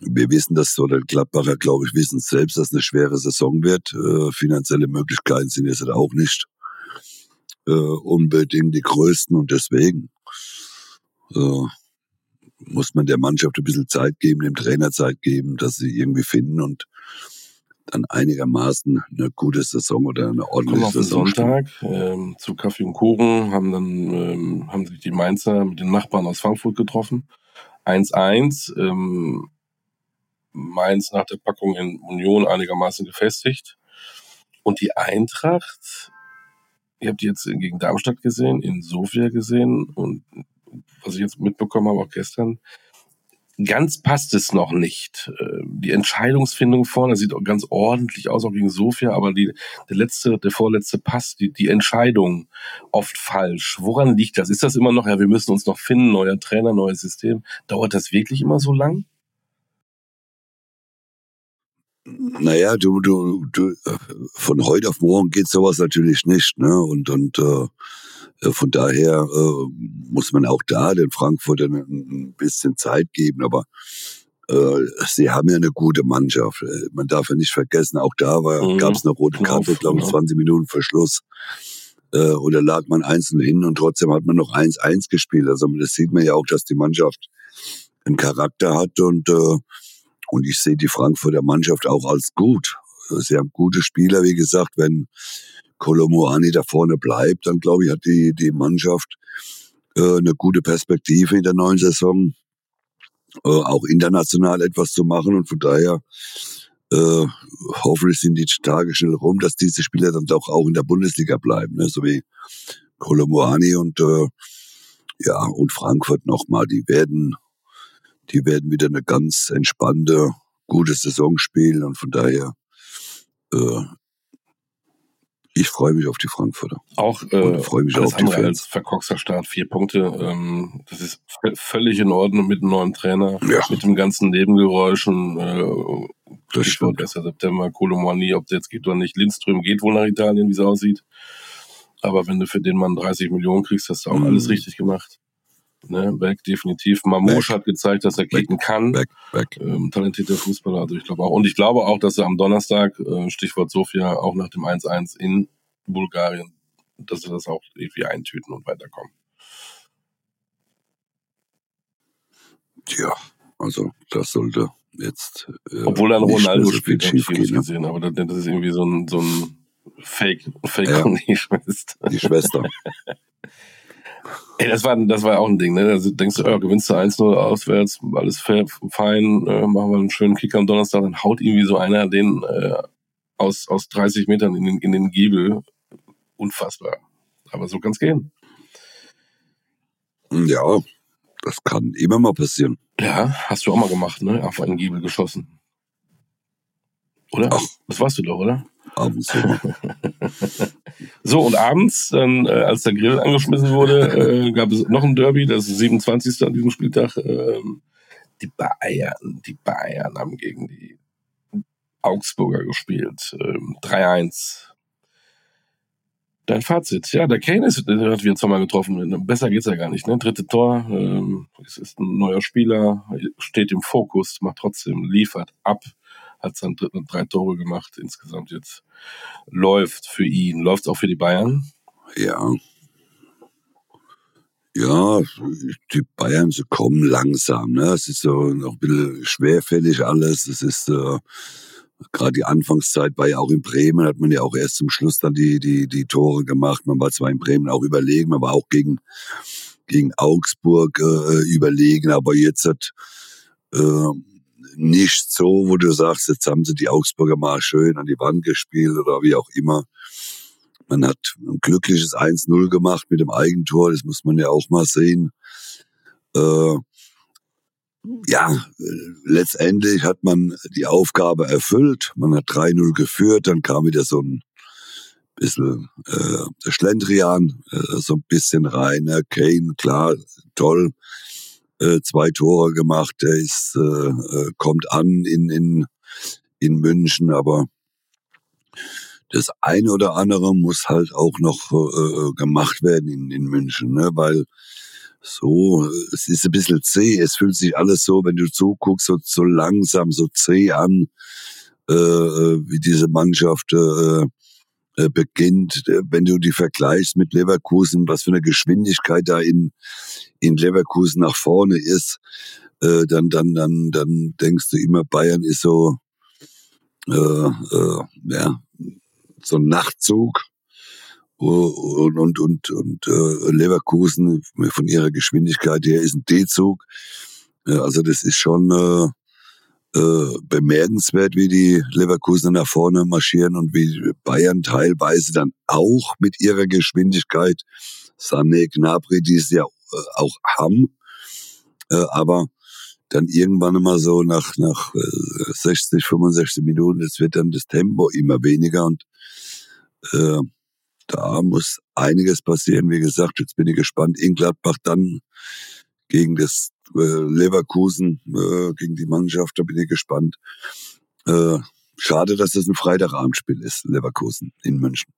wir wissen das, oder Gladbacher, glaube ich, wissen selbst, dass es eine schwere Saison wird. Äh, finanzielle Möglichkeiten sind jetzt auch nicht äh, unbedingt die größten und deswegen muss man der Mannschaft ein bisschen Zeit geben, dem Trainer Zeit geben, dass sie irgendwie finden und dann einigermaßen eine gute Saison oder eine ordentliche Saison. Sonntag ähm, zu Kaffee und Kuchen haben dann ähm, haben sich die Mainzer mit den Nachbarn aus Frankfurt getroffen. 1-1. Ähm, Mainz nach der Packung in Union einigermaßen gefestigt. Und die Eintracht, ihr habt die jetzt gegen Darmstadt gesehen, in Sofia gesehen und was ich jetzt mitbekommen habe, auch gestern, ganz passt es noch nicht. Äh, die Entscheidungsfindung vorne sieht auch ganz ordentlich aus, auch gegen Sofia, aber die, der letzte, der vorletzte Pass, die, die Entscheidung oft falsch. Woran liegt das? Ist das immer noch, ja, wir müssen uns noch finden, neuer Trainer, neues System? Dauert das wirklich immer so lang? Naja, du, du, du, von heute auf morgen geht sowas natürlich nicht, ne? Und, und äh, von daher äh, muss man auch da den Frankfurtern ein bisschen Zeit geben. Aber äh, sie haben ja eine gute Mannschaft. Man darf ja nicht vergessen, auch da mhm. gab es eine rote Karte, glaube ich, 20 Minuten Verschluss. Äh, oder lag man einzeln hin und trotzdem hat man noch 1-1 gespielt. Also das sieht man ja auch, dass die Mannschaft einen Charakter hat und äh, und ich sehe die Frankfurter Mannschaft auch als gut. Sie haben gute Spieler, wie gesagt, wenn Kolomoani da vorne bleibt, dann glaube ich, hat die, die Mannschaft äh, eine gute Perspektive in der neuen Saison, äh, auch international etwas zu machen. Und von daher äh, hoffentlich sind die Tage schnell rum, dass diese Spieler dann doch auch in der Bundesliga bleiben, ne? so wie Kolomoani und äh, ja und Frankfurt nochmal. Die werden die werden wieder eine ganz entspannte, gute Saison spielen und von daher, äh, ich freue mich auf die Frankfurter. Auch äh, freue mich auf die andere als verkorkster Start, vier Punkte. Ähm, das ist völlig in Ordnung mit einem neuen Trainer, ja. mit dem ganzen Nebengeräuschen. Äh, das stimmt. 1. September, Kolomani, ob der jetzt geht oder nicht. Lindström geht wohl nach Italien, wie es aussieht. Aber wenn du für den Mann 30 Millionen kriegst, hast du auch mhm. alles richtig gemacht. Ne, Beck definitiv. Mamouche hat gezeigt, dass er kicken kann. Beck, Beck. Ähm, talentierter Fußballer, also ich glaube auch. Und ich glaube auch, dass er am Donnerstag, äh, Stichwort Sofia, auch nach dem 1-1 in Bulgarien, dass sie das auch irgendwie eintüten und weiterkommen. Tja, also das sollte jetzt. Äh, Obwohl dann Ronaldo spielt, habe ich ne? gesehen, aber das, das, ist irgendwie so ein, so ein Fake, Fake ja, (laughs) die Schwester. Die Schwester. (laughs) Ey, das war, das war auch ein Ding, ne? Da denkst du, oh, gewinnst du 1-0 auswärts, alles fair, fein, äh, machen wir einen schönen Kick am Donnerstag, dann haut irgendwie so einer den äh, aus, aus 30 Metern in den, in den Giebel. Unfassbar. Aber so kann's gehen. Ja, das kann immer mal passieren. Ja, hast du auch mal gemacht, ne? Auf einen Giebel geschossen. Oder? Ach. Das warst du doch, oder? Abends. (laughs) so, und abends, dann, äh, als der Grill angeschmissen wurde, äh, gab es noch ein Derby, das ist 27. an diesem Spieltag. Äh, die Bayern, die Bayern haben gegen die Augsburger gespielt. Ähm, 3-1. Dein Fazit, ja, der Kane ist, der hat wir zweimal getroffen. Besser geht's ja gar nicht, ne? Dritte Tor, ähm, es ist ein neuer Spieler, steht im Fokus, macht trotzdem, liefert ab hat dann drei Tore gemacht insgesamt jetzt. Läuft für ihn. Läuft auch für die Bayern? Ja. Ja, die Bayern, sie kommen langsam. Ne? Es ist so noch ein bisschen schwerfällig alles. Es ist äh, gerade die Anfangszeit war ja auch in Bremen, hat man ja auch erst zum Schluss dann die, die, die Tore gemacht. Man war zwar in Bremen auch überlegen, man war auch gegen, gegen Augsburg äh, überlegen, aber jetzt hat äh, nicht so, wo du sagst, jetzt haben sie die Augsburger mal schön an die Wand gespielt oder wie auch immer. Man hat ein glückliches 1-0 gemacht mit dem Eigentor, das muss man ja auch mal sehen. Äh, ja, letztendlich hat man die Aufgabe erfüllt. Man hat 3-0 geführt, dann kam wieder so ein bisschen äh, Schlendrian äh, so ein bisschen rein. Ne? Kane, klar, toll äh, zwei Tore gemacht. Er ist, äh, äh, kommt an in, in, in München, aber das eine oder andere muss halt auch noch äh, gemacht werden in, in München, ne? weil so, es ist ein bisschen zäh, es fühlt sich alles so, wenn du zuguckst, so, so langsam, so zäh an, äh, äh wie diese Mannschaft äh, äh, beginnt, äh, wenn du die vergleichst mit Leverkusen, was für eine Geschwindigkeit da in, in Leverkusen nach vorne ist, äh, dann, dann, dann, dann denkst du immer, Bayern ist so, äh, äh, ja, so ein Nachtzug. Und, und, und, und äh, Leverkusen von ihrer Geschwindigkeit her ist ein D-Zug. Also das ist schon äh, äh, bemerkenswert, wie die Leverkusen nach vorne marschieren und wie Bayern teilweise dann auch mit ihrer Geschwindigkeit Sané, Gnabry, die es ja äh, auch haben, äh, aber dann irgendwann mal so nach, nach 60, äh, 65 Minuten, es wird dann das Tempo immer weniger und äh, da muss einiges passieren. Wie gesagt, jetzt bin ich gespannt. In Gladbach dann gegen das Leverkusen, äh, gegen die Mannschaft, da bin ich gespannt. Äh, schade, dass es ein Freitagabendspiel ist, Leverkusen in München.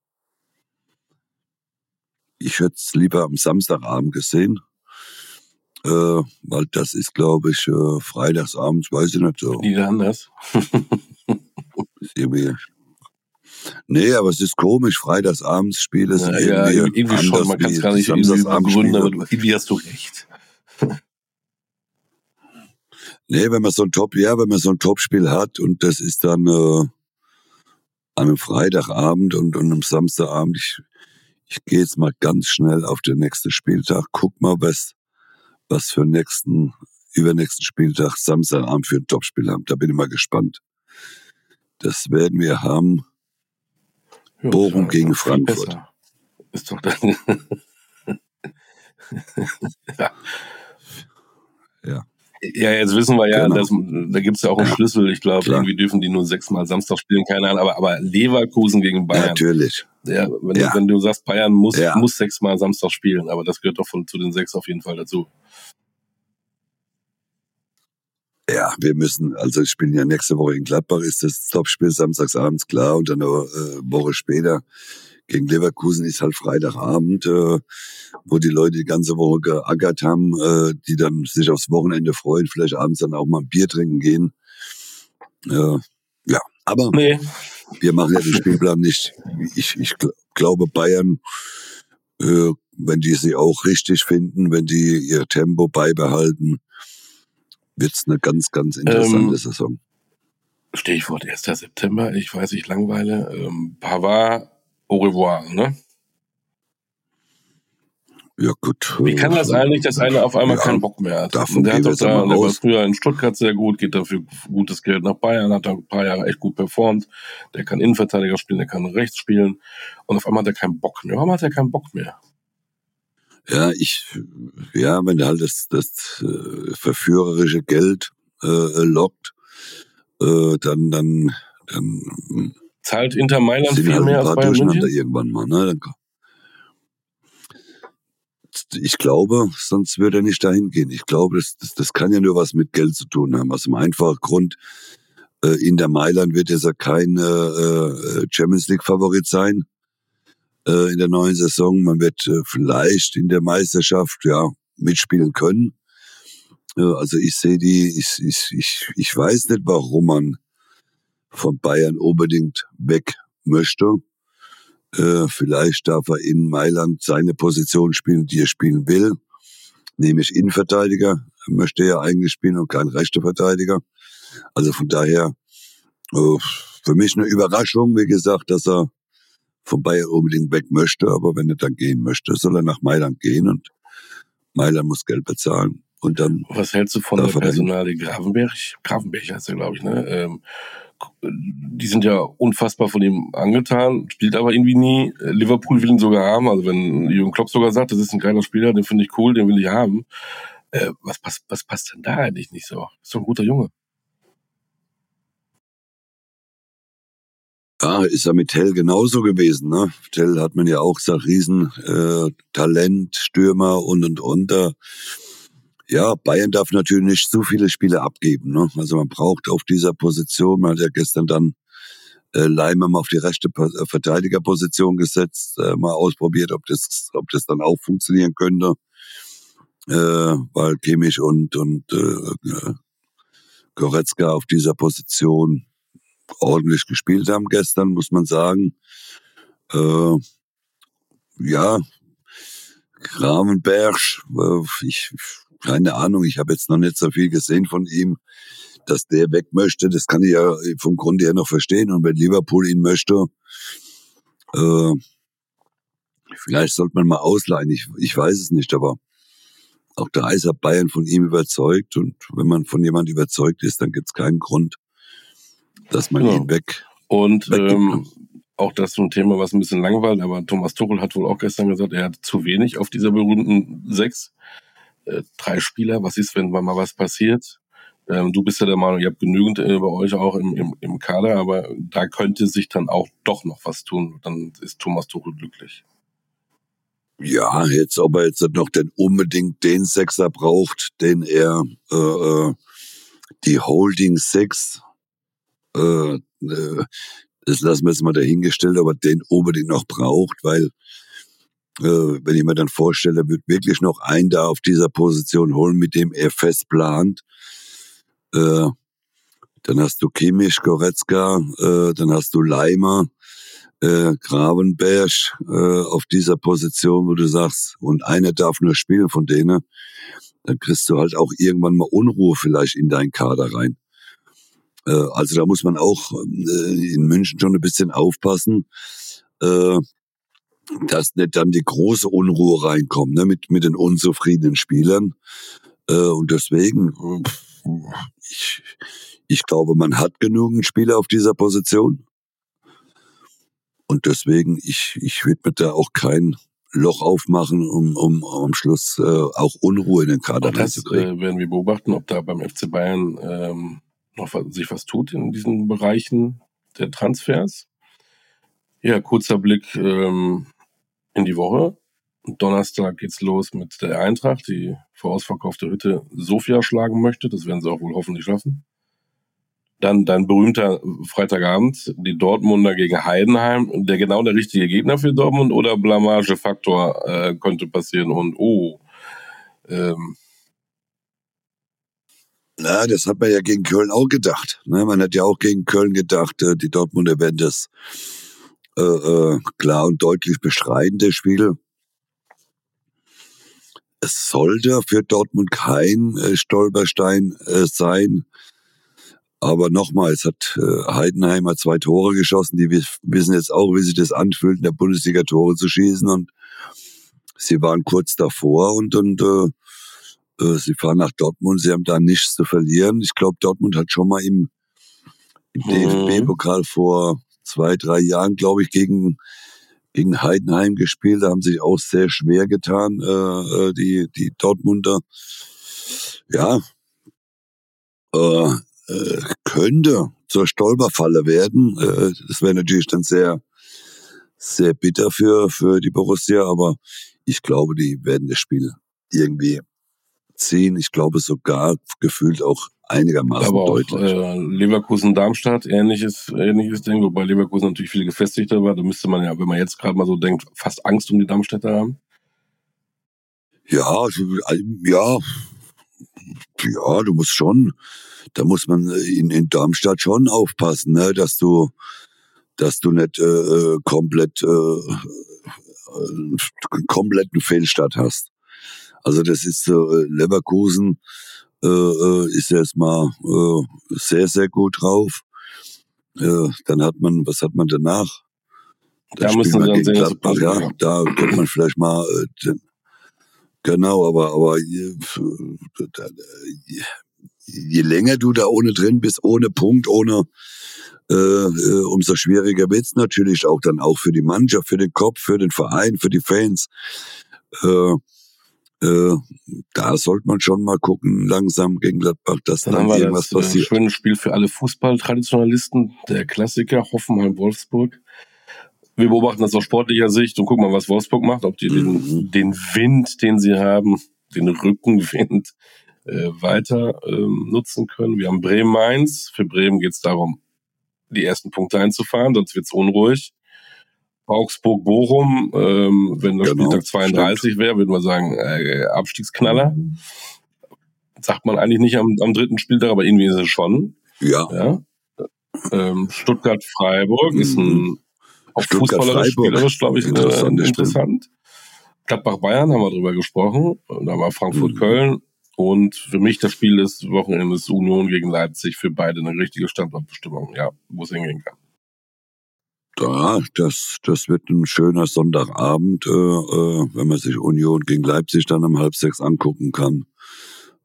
Ich hätte es lieber am Samstagabend gesehen, äh, weil das ist, glaube ich, äh, freitagsabends, weiß ich nicht so. Wieder anders. (laughs) irgendwie Nee, aber es ist komisch, freitagsabends Spiele sind ja, irgendwie, ja, irgendwie schon, man kann es gar nicht irgendwie begründen, aber irgendwie hast du recht. Nee, wenn man so ein Top, ja, wenn man so ein Topspiel hat und das ist dann äh, an einem Freitagabend und, und am Samstagabend, ich, ich gehe jetzt mal ganz schnell auf den nächsten Spieltag, guck mal, was, was für nächsten, übernächsten Spieltag Samstagabend für ein Topspiel haben. Da bin ich mal gespannt. Das werden wir haben. Ja, Bochum gegen Frankfurt. Besser. Ist doch dann. (laughs) ja. Ja. Jetzt wissen wir ja, genau. dass, da gibt es ja auch einen ja, Schlüssel. Ich glaube, irgendwie dürfen die nur sechsmal Samstag spielen, keine Ahnung. Aber, aber Leverkusen gegen Bayern. Natürlich. Ja, wenn, ja. wenn du sagst, Bayern muss, ja. muss sechsmal Samstag spielen, aber das gehört doch von, zu den sechs auf jeden Fall dazu. Ja, wir müssen, also ich spiele ja nächste Woche in Gladbach, ist das Topspiel samstagsabends klar und dann eine äh, Woche später gegen Leverkusen ist halt Freitagabend, äh, wo die Leute die ganze Woche geackert haben, äh, die dann sich aufs Wochenende freuen, vielleicht abends dann auch mal ein Bier trinken gehen. Äh, ja, aber nee. wir machen ja den Spielplan nicht. Ich, ich glaube, Bayern, äh, wenn die sie auch richtig finden, wenn die ihr Tempo beibehalten, wird's eine ganz, ganz interessante ähm, Saison. Stichwort 1. September, ich weiß, ich langweile. Ähm, Pavard, au revoir, ne? Ja, gut. Wie kann das eigentlich, dass einer auf einmal ja, keinen Bock mehr hat? Davon der hat doch da, der war früher in Stuttgart sehr gut, geht dafür gutes Geld nach Bayern, hat da ein paar Jahre echt gut performt. Der kann Innenverteidiger spielen, der kann rechts spielen. Und auf einmal hat er keinen Bock mehr. Warum hat er keinen Bock mehr? Ja, ich, ja, wenn halt das, das äh, verführerische Geld äh, lockt, äh, dann, dann, dann zahlt Inter Mailand viel mehr als Bayern München? irgendwann mal, ne? Ich glaube, sonst würde er nicht dahin gehen. Ich glaube, das, das, das kann ja nur was mit Geld zu tun haben. Aus dem einfachen Grund, äh, in der Mailand wird er kein äh, äh, Champions League Favorit sein äh, in der neuen Saison. Man wird äh, vielleicht in der Meisterschaft ja mitspielen können. Äh, also ich sehe die, ich, ich, ich, ich weiß nicht, warum man von Bayern unbedingt weg möchte. Äh, vielleicht darf er in Mailand seine Position spielen, die er spielen will, nämlich Innenverteidiger. Er möchte ja eigentlich spielen und kein rechter Verteidiger. Also von daher äh, für mich eine Überraschung, wie gesagt, dass er von Bayern unbedingt weg möchte, aber wenn er dann gehen möchte, soll er nach Mailand gehen und Mailand muss Geld bezahlen. Und dann. Was hältst du von der Personale Gravenberg? Gravenberg heißt er, glaube ich, ne? Ähm, die sind ja unfassbar von ihm angetan, spielt aber irgendwie nie. Liverpool will ihn sogar haben. Also wenn Jürgen Klopp sogar sagt, das ist ein geiler Spieler, den finde ich cool, den will ich haben. Äh, was, was, was passt denn da eigentlich nicht so? Ist doch ein guter Junge. Ja, ist ja mit Tell genauso gewesen. Ne? Tell hat man ja auch gesagt, Riesen äh, Talent, Stürmer und und und. Äh, ja, Bayern darf natürlich nicht zu viele Spiele abgeben. Ne? Also man braucht auf dieser Position, man hat ja gestern dann äh, Leimer mal auf die rechte äh, Verteidigerposition gesetzt, äh, mal ausprobiert, ob das, ob das dann auch funktionieren könnte. Äh, weil Kimmich und, und äh, äh Goretzka auf dieser Position ordentlich gespielt haben gestern, muss man sagen. Äh, ja, Gramenberg, äh, ich, keine Ahnung, ich habe jetzt noch nicht so viel gesehen von ihm, dass der weg möchte, das kann ich ja vom Grunde her noch verstehen. Und wenn Liverpool ihn möchte, äh, vielleicht sollte man mal ausleihen, ich, ich weiß es nicht, aber auch da ist er Bayern von ihm überzeugt und wenn man von jemand überzeugt ist, dann gibt es keinen Grund, dass man genau. ihn weg. Und ähm, auch das ist ein Thema, was ein bisschen langweilt, aber Thomas Tuchel hat wohl auch gestern gesagt, er hat zu wenig auf dieser berühmten sechs. Äh, drei Spieler, was ist, wenn mal was passiert? Ähm, du bist ja der Meinung, ihr habt genügend äh, bei euch auch im, im, im Kader, aber da könnte sich dann auch doch noch was tun. Dann ist Thomas Tuchel glücklich. Ja, jetzt, ob er jetzt noch den unbedingt den Sechser braucht, den er äh, äh die Holding Six, äh, äh, das lassen wir jetzt mal dahingestellt, aber den unbedingt noch braucht, weil wenn ich mir dann vorstelle, er wird wirklich noch einen da auf dieser Position holen, mit dem er fest plant. Äh, dann hast du Kimmich, Goretzka, äh, dann hast du Leimer, äh, Gravenberg äh, auf dieser Position, wo du sagst, und einer darf nur spielen von denen, dann kriegst du halt auch irgendwann mal Unruhe vielleicht in deinen Kader rein. Äh, also da muss man auch äh, in München schon ein bisschen aufpassen, äh, dass nicht dann die große Unruhe reinkommt ne, mit, mit den unzufriedenen Spielern. Äh, und deswegen, ich, ich glaube, man hat genügend Spieler auf dieser Position. Und deswegen, ich, ich würde mir da auch kein Loch aufmachen, um, um, um am Schluss äh, auch Unruhe in den Kader reinzukriegen. Äh, werden wir beobachten, ob da beim FC Bayern ähm, noch was, sich was tut in diesen Bereichen der Transfers. Ja, kurzer Blick ähm, in die Woche. Donnerstag geht's los mit der Eintracht, die vorausverkaufte Hütte Sofia schlagen möchte. Das werden sie auch wohl hoffentlich schaffen. Dann dein berühmter Freitagabend, die Dortmunder gegen Heidenheim. Der genau der richtige Gegner für Dortmund oder Blamagefaktor äh, könnte passieren und oh, ähm, na, das hat man ja gegen Köln auch gedacht. Ne? Man hat ja auch gegen Köln gedacht, äh, die Dortmunder werden das äh, äh, klar und deutlich bestreiten, das Spiel. Es sollte für Dortmund kein äh, Stolperstein äh, sein. Aber nochmal, es hat äh, Heidenheimer zwei Tore geschossen. Die wissen jetzt auch, wie sich das anfühlt, in der Bundesliga Tore zu schießen. Und sie waren kurz davor und, und äh, äh, sie fahren nach Dortmund, sie haben da nichts zu verlieren. Ich glaube, Dortmund hat schon mal im, im mhm. DFB-Pokal vor zwei, drei Jahren, glaube ich, gegen, gegen Heidenheim gespielt. Da haben sich auch sehr schwer getan, äh, äh die, die Dortmunder. Ja, äh, äh, könnte zur Stolperfalle werden. Äh, das wäre natürlich dann sehr, sehr bitter für, für die Borussia, aber ich glaube, die werden das Spiel irgendwie zehn, ich glaube sogar gefühlt auch einigermaßen Aber deutlich. Auch, äh, Leverkusen-Darmstadt, ähnliches, ähnliches Ding, wobei Leverkusen natürlich viel gefestigter war. Da müsste man ja, wenn man jetzt gerade mal so denkt, fast Angst um die Darmstädter haben. Ja, also, ja, ja, du musst schon, da muss man in, in Darmstadt schon aufpassen, ne, dass du, dass du nicht äh, äh komplett äh, einen äh, kompletten Fehlstart hast. Also das ist äh, Leverkusen äh, äh, ist erstmal äh, sehr, sehr gut drauf. Äh, dann hat man, was hat man danach? Da müssen wir dann sehen, Gladbach, ja, da könnte man vielleicht mal äh, den, genau, aber aber je, je länger du da ohne drin bist, ohne Punkt, ohne äh, äh, umso schwieriger wird's natürlich auch dann auch für die Mannschaft, für den Kopf, für den Verein, für die Fans. Äh, äh, da sollte man schon mal gucken, langsam gegen Gladbach, dass dann, dann irgendwas das, passiert. Ein schönes Spiel für alle Fußballtraditionalisten, der Klassiker Hoffenheim-Wolfsburg. Wir beobachten das aus sportlicher Sicht und gucken mal, was Wolfsburg macht, ob die mhm. den, den Wind, den sie haben, den Rückenwind äh, weiter ähm, nutzen können. Wir haben Bremen-Mainz. Für Bremen geht es darum, die ersten Punkte einzufahren, sonst wird es unruhig. Augsburg-Bochum, ähm, wenn das genau, Spieltag 32 wäre, würden wir sagen, äh, Abstiegsknaller. Sagt man eigentlich nicht am, am dritten Spieltag, aber irgendwie ist es schon. Ja. ja. Ähm, Stuttgart-Freiburg mhm. ist ein auch fußballerisch, spielerisch, glaube ich, interessant. Äh, interessant. Gladbach-Bayern haben wir drüber gesprochen. Da war Frankfurt-Köln. Mhm. Und für mich das Spiel des Wochenendes Union gegen Leipzig für beide eine richtige Standortbestimmung, ja, wo es hingehen kann. Ja, das, das wird ein schöner Sonntagabend, äh, äh, wenn man sich Union gegen Leipzig dann um halb sechs angucken kann.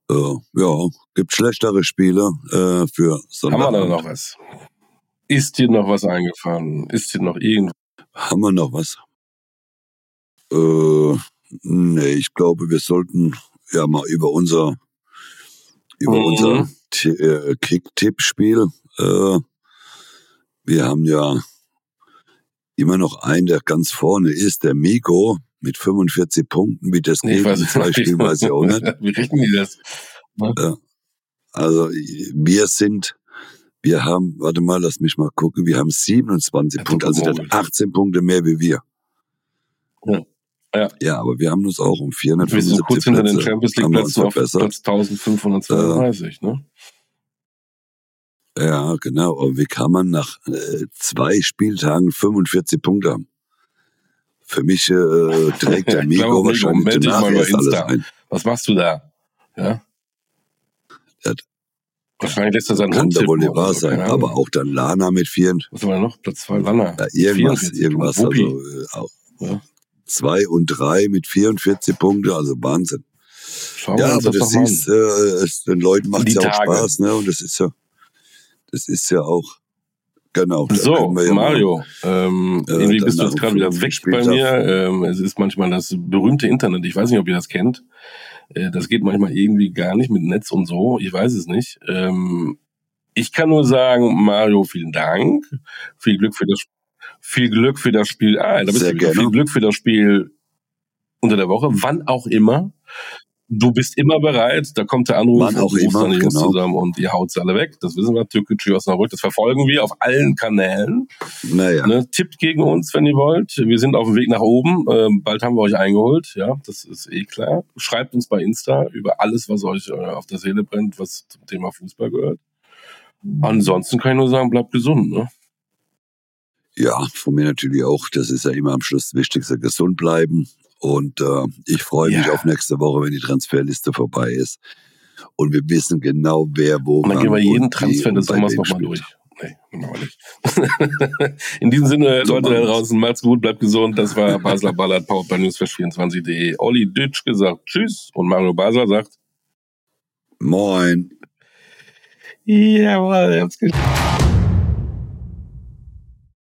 Äh, ja, gibt schlechtere Spiele äh, für Sonntagabend. Haben wir da noch was? Ist dir noch was eingefallen? Ist dir noch irgendwas? Haben wir noch was? Äh, nee, ich glaube, wir sollten ja mal über unser über Mhm. unser äh, Kick-Tipp-Spiel. Äh, wir haben ja immer noch einen, der ganz vorne ist, der Miko mit 45 Punkten. Wie das in zwei Spielen, weiß ich auch nicht. (laughs) Wie rechnen die das? Also wir sind, wir haben, warte mal, lass mich mal gucken, wir haben 27 Ja, Punkte, also der hat Moment. 18 Punkte mehr wie wir. Ja. Ja. Ja, aber wir haben uns auch um Wir sind 475 so kurz hinter den Plätze, Champions haben wir uns League-Plätzen auf. Platz 1532, ne? Ja, genau. Aber wie kann man nach äh, zwei Spieltagen 45 Punkte haben? Für mich äh, trägt (laughs) der Ich Miko wahrscheinlich dich danach mal über erst alles ein. Was machst du da? Ja? Ja, Wahrscheinlich lässt er seinen Kann Hund doch wohl nicht oder wahr sein. Ahnung. Aber auch dann Lana mit 4, Was haben wir noch? Platz 2, Lanner. ja, irgendwas, 44 irgendwas. Also äh, auch Ja. zwei und drei mit 44 Punkte, also Wahnsinn. Schauen Ja, aber das mal ist, äh, es, den Leuten macht Die ja auch Tage. Spaß, ne? Und das ist ja, das ist ja auch, genau. So, ja Mario, ähm, äh, irgendwie bist du jetzt gerade wieder weg bei mir. Ähm, es ist manchmal das berühmte Internet. Ich weiß nicht, ob ihr das kennt. Äh, das geht manchmal irgendwie gar nicht mit Netz und so. Ich weiß es nicht. Ähm, ich kann nur sagen, Mario, vielen Dank. Viel Glück für das, viel Glück für das Spiel. Ah, da bist Sehr du wieder. gerne. Viel Glück für das Spiel unter der Woche, wann auch immer. Du bist immer bereit, da kommt der Anruf Wann auch immer, dann genau. zusammen und ihr haut sie alle weg. Das wissen wir, Türkgücü Osnabrück, das verfolgen wir auf allen Kanälen. Naja, Ne, tippt gegen uns, wenn ihr wollt. Wir sind auf dem Weg nach oben. Ähm, bald haben wir euch eingeholt. Ja, das ist eh klar. Schreibt uns bei Insta über alles, was euch äh, auf der Seele brennt, was zum Thema Fußball gehört. Ansonsten kann ich nur sagen, bleibt gesund. Ne? ja, von mir natürlich auch. Das ist ja immer am Schluss das Wichtigste, gesund bleiben. Und äh, ich freue mich Ja. auf nächste Woche, wenn die Transferliste vorbei ist. Und wir wissen genau, wer wo Und dann gehen wir jeden Transfer des Sommers nochmal durch. Nee, machen wir nicht. (laughs) In diesem Sinne, So Leute da draußen, macht's gut, bleibt gesund. Das war Basler Ballard, powered by newsflash24.de. Olli Dütsch gesagt Tschüss und Mario Basler sagt Moin. Jawohl, ihr habt's geschafft.